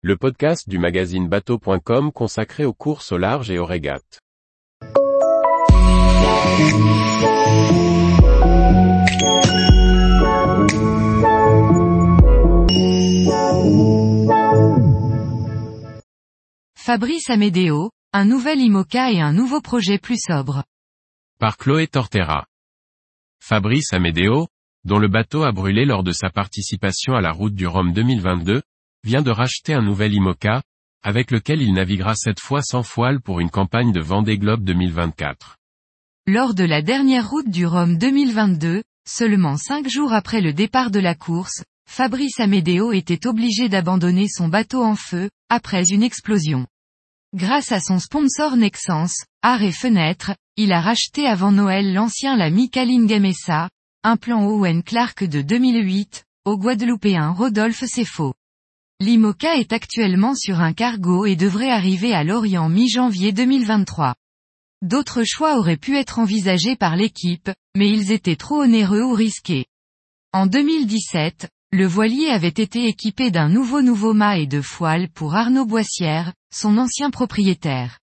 le podcast du magazine bateau.com consacré aux courses au large et aux régates. Fabrice Amédéo, un nouvel IMOCA et un nouveau projet plus sobre. Par Chloé Tortera. Fabrice Amédéo, dont le bateau a brûlé lors de sa participation à la route du Rhum 2022, vient de racheter un nouvel IMOCA, avec lequel il naviguera cette fois sans foile pour une campagne de Vendée Globe 2024. Lors de la dernière route du Rhum 2022, seulement cinq jours après le départ de la course, Fabrice Amédéo était obligé d'abandonner son bateau en feu, après une explosion. Grâce à son sponsor Nexans, Art et Fenêtre, il a racheté avant Noël l'ancien la Micaline Gamesa, un plan Owen Clark de 2008, au Guadeloupéen Rodolphe Sefo. L'IMOCA est actuellement sur un cargo et devrait arriver à Lorient mi-janvier 2023. D'autres choix auraient pu être envisagés par l'équipe, mais ils étaient trop onéreux ou risqués. En 2017, le voilier avait été équipé d'un nouveau nouveau mât et de foile pour Arnaud Boissière, son ancien propriétaire.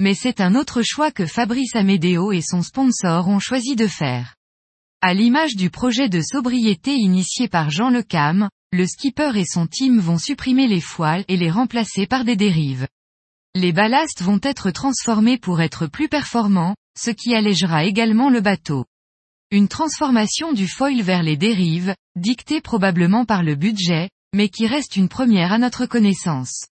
Mais c'est un autre choix que Fabrice Amédéo et son sponsor ont choisi de faire. À l'image du projet de sobriété initié par Jean Lecam, le skipper et son team vont supprimer les foiles et les remplacer par des dérives. Les ballasts vont être transformés pour être plus performants, ce qui allégera également le bateau. Une transformation du foil vers les dérives, dictée probablement par le budget, mais qui reste une première à notre connaissance.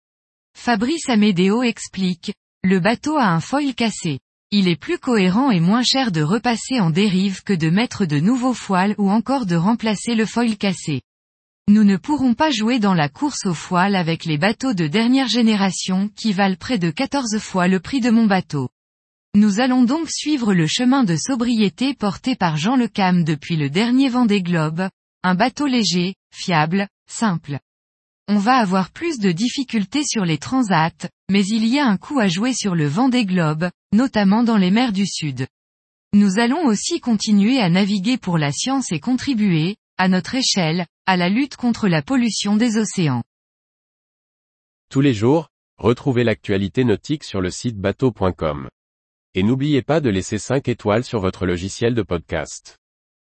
Fabrice Amédéo explique, le bateau a un foil cassé. Il est plus cohérent et moins cher de repasser en dérive que de mettre de nouveaux foils ou encore de remplacer le foil cassé. Nous ne pourrons pas jouer dans la course aux foiles avec les bateaux de dernière génération qui valent près de 14 fois le prix de mon bateau. Nous allons donc suivre le chemin de sobriété porté par Jean Le Cam depuis le dernier Vendée Globe, un bateau léger, fiable, simple. On va avoir plus de difficultés sur les transats, mais il y a un coup à jouer sur le Vendée Globe, notamment dans les mers du Sud. Nous allons aussi continuer à naviguer pour la science et contribuer, à notre échelle, à la lutte contre la pollution des océans. Tous les jours, retrouvez l'actualité nautique sur le site bateau.com. Et n'oubliez pas de laisser 5 étoiles sur votre logiciel de podcast.